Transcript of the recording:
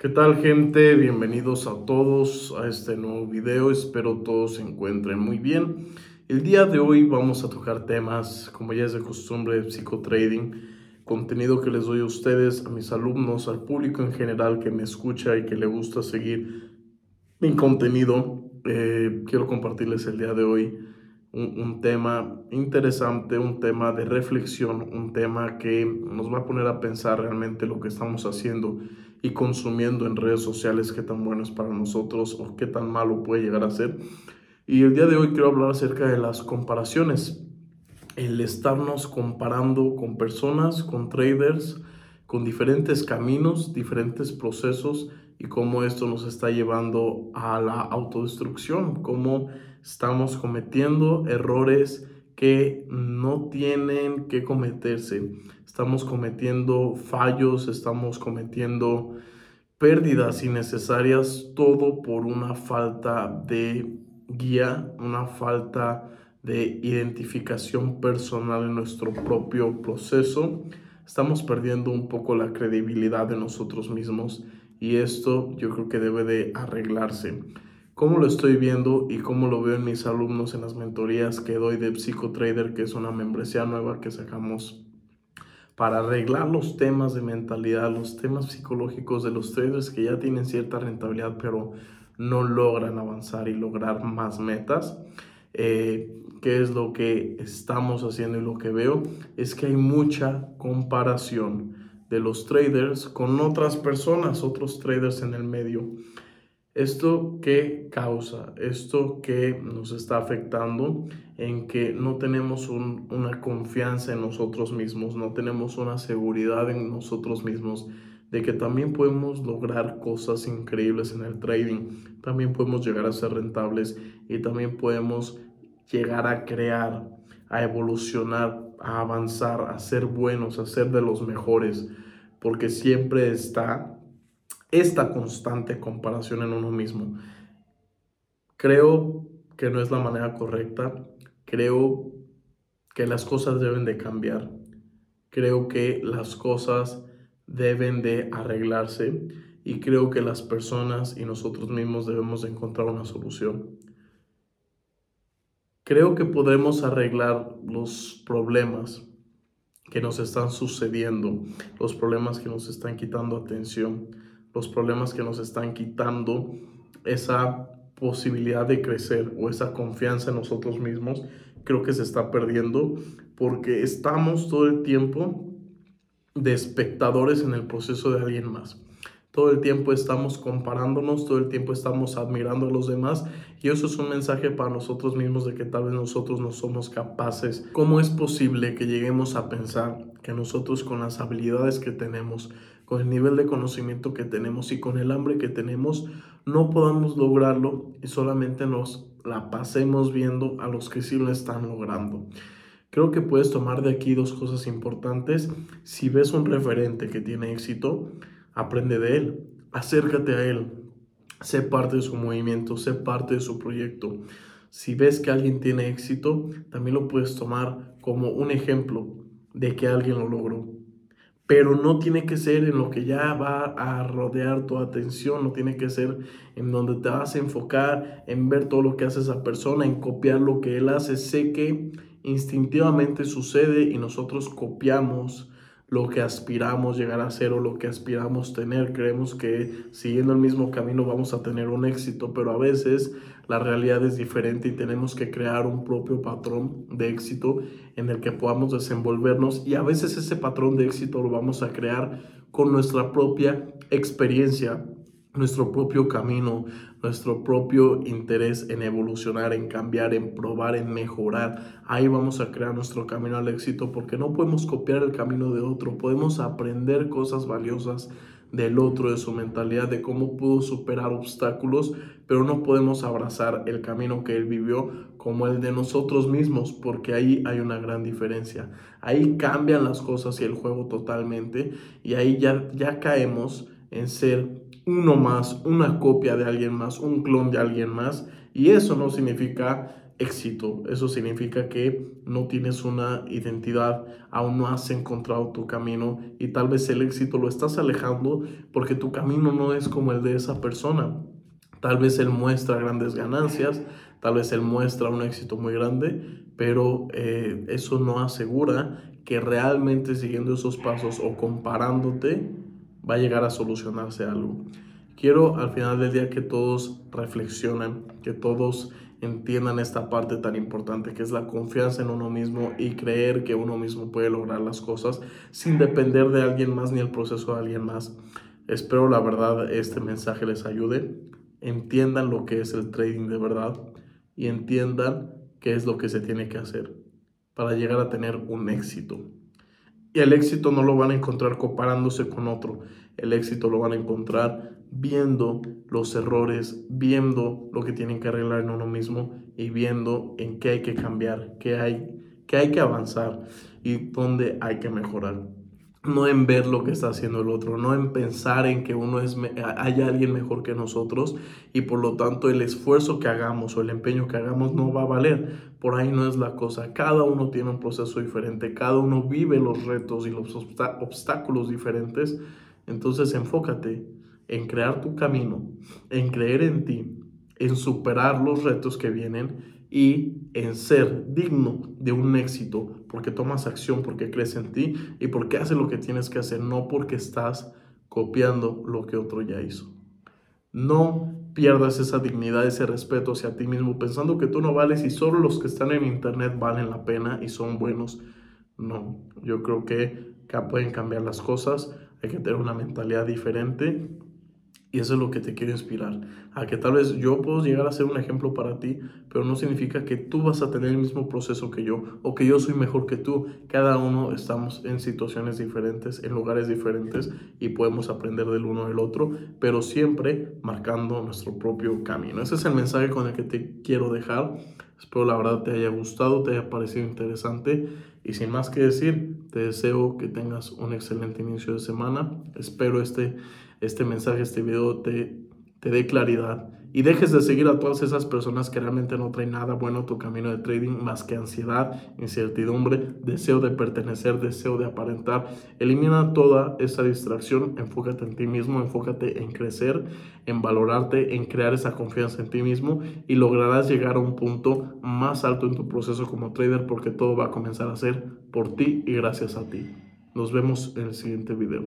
¿Qué tal gente? Bienvenidos a todos a este nuevo video. Espero todos se encuentren muy bien. El día de hoy vamos a tocar temas, como ya es de costumbre, de psicotrading, contenido que les doy a ustedes, a mis alumnos, al público en general que me escucha y que le gusta seguir mi contenido. Eh, quiero compartirles el día de hoy un, un, tema interesante, un tema de reflexión, un tema que nos va a poner a pensar realmente lo que estamos haciendo y consumiendo en redes sociales, qué tan bueno es para nosotros o qué tan malo puede llegar a ser. Y el día de hoy quiero hablar acerca de las comparaciones, el estarnos comparando con personas, con traders, con diferentes caminos, diferentes procesos y cómo esto nos está llevando a la autodestrucción, cómo estamos cometiendo errores que no tienen que cometerse. Estamos cometiendo fallos, estamos cometiendo pérdidas innecesarias, todo por una falta de guía, una falta de identificación personal en nuestro propio proceso. Estamos perdiendo un poco la credibilidad de nosotros mismos y esto yo creo que debe de arreglarse cómo lo estoy viendo y cómo lo veo en mis alumnos en las mentorías que doy de Psicotrader, que es una membresía nueva que sacamos para arreglar los temas de mentalidad, los temas psicológicos de los traders que ya tienen cierta rentabilidad, pero no logran avanzar y lograr más metas. Eh, ¿Qué es lo que estamos haciendo y lo que veo? Es que hay mucha comparación de los traders con otras personas, otros traders en el medio. ¿Esto qué causa? Esto que nos está afectando en que no tenemos una confianza en nosotros mismos, no tenemos una seguridad en nosotros mismos de que también podemos lograr cosas increíbles en el trading, también podemos llegar a ser rentables y también podemos llegar a crear, a evolucionar, a avanzar, a ser buenos, a ser de los mejores, porque siempre está esta constante comparación en uno mismo. Creo que no es la manera correcta, creo que las cosas deben de cambiar, creo que las cosas deben de arreglarse y creo que las personas y nosotros mismos debemos de encontrar una solución. Creo que podemos arreglar los problemas que nos están sucediendo, los problemas que nos están quitando atención, los problemas que nos están quitando esa posibilidad de crecer o esa confianza en nosotros mismos, creo que se está perdiendo porque estamos todo el tiempo de espectadores en el proceso de alguien más. Todo el tiempo estamos comparándonos, todo el tiempo estamos admirando a los demás y eso es un mensaje para nosotros mismos de que tal vez nosotros no somos capaces. ¿Cómo es posible que lleguemos a pensar que nosotros con las habilidades que tenemos, con el nivel de conocimiento que tenemos y con el hambre que tenemos, no podamos lograrlo y solamente nos la pasemos viendo a los que sí lo están logrando. Creo que puedes tomar de aquí dos cosas importantes. Si ves un referente que tiene éxito, aprende de él, acércate a él, sé parte de su movimiento, sé parte de su proyecto. Si ves que alguien tiene éxito, también lo puedes tomar como un ejemplo de que alguien lo logró pero no tiene que ser en lo que ya va a rodear tu atención, no tiene que ser en donde te vas a enfocar en ver todo lo que hace esa persona, en copiar lo que él hace. Sé que instintivamente sucede y nosotros copiamos lo que aspiramos llegar a ser o lo que aspiramos tener. Creemos que siguiendo el mismo camino vamos a tener un éxito, pero a veces la realidad es diferente y tenemos que crear un propio patrón de éxito en el que podamos desenvolvernos y a veces ese patrón de éxito lo vamos a crear con nuestra propia experiencia, nuestro propio camino, nuestro propio interés en evolucionar, en cambiar, en probar, en mejorar. Ahí vamos a crear nuestro camino al éxito porque no podemos copiar el camino de otro, podemos aprender cosas valiosas del otro, de su mentalidad, de cómo pudo superar obstáculos, pero no podemos abrazar el camino que él vivió como el de nosotros mismos, porque ahí hay una gran diferencia. Ahí cambian las cosas y el juego totalmente, y ahí ya, ya caemos en ser uno más, una copia de alguien más, un clon de alguien más, y eso no significa éxito. Eso significa que no tienes una identidad, aún no has encontrado tu camino y tal vez el éxito lo estás alejando porque tu camino no es como el de esa persona. Tal vez él muestra grandes ganancias, tal vez él muestra un éxito muy grande, pero eh, eso no asegura que realmente siguiendo esos pasos o comparándote va a llegar a solucionarse algo. Quiero al final del día que todos reflexionen, que todos entiendan esta parte tan importante que es la confianza en uno mismo y creer que uno mismo puede lograr las cosas sin depender de alguien más ni el proceso de alguien más. Espero la verdad este mensaje les ayude, entiendan lo que es el trading de verdad y entiendan qué es lo que se tiene que hacer para llegar a tener un éxito. Y el éxito no lo van a encontrar comparándose con otro, el éxito lo van a encontrar viendo los errores, viendo lo que tienen que arreglar en uno mismo y viendo en qué hay que cambiar, qué hay, qué hay que avanzar y dónde hay que mejorar. No en ver lo que está haciendo el otro, no en pensar en que uno es, hay alguien mejor que nosotros y por lo tanto el esfuerzo que hagamos o el empeño que hagamos no va a valer. Por ahí no es la cosa. Cada uno tiene un proceso diferente, cada uno vive los retos y los obstáculos diferentes. Entonces enfócate en crear tu camino, en creer en ti, en superar los retos que vienen y en ser digno de un éxito porque tomas acción, porque crees en ti y porque haces lo que tienes que hacer, no porque estás copiando lo que otro ya hizo. No pierdas esa dignidad, ese respeto hacia ti mismo pensando que tú no vales y solo los que están en internet valen la pena y son buenos. No, yo creo que pueden cambiar las cosas, hay que tener una mentalidad diferente y eso es lo que te quiero inspirar. A que tal vez yo puedo llegar a ser un ejemplo para ti, pero no significa que tú vas a tener el mismo proceso que yo o que yo soy mejor que tú. Cada uno estamos en situaciones diferentes, en lugares diferentes y podemos aprender del uno del otro, pero siempre marcando nuestro propio camino. Ese es el mensaje con el que te quiero dejar. Espero la verdad te haya gustado, te haya parecido interesante y sin más que decir, te deseo que tengas un excelente inicio de semana. Espero este este mensaje, este video te, dé claridad y dejes de seguir a todas esas personas que realmente no traen nada bueno a tu camino de trading más que ansiedad, incertidumbre, deseo de pertenecer, deseo de aparentar. Elimina toda esa distracción, enfócate en ti mismo, enfócate en crecer, en valorarte, en crear esa confianza en ti mismo y lograrás llegar a un punto más alto en tu proceso como trader porque todo va a comenzar a ser por ti y gracias a ti. Nos vemos en el siguiente video.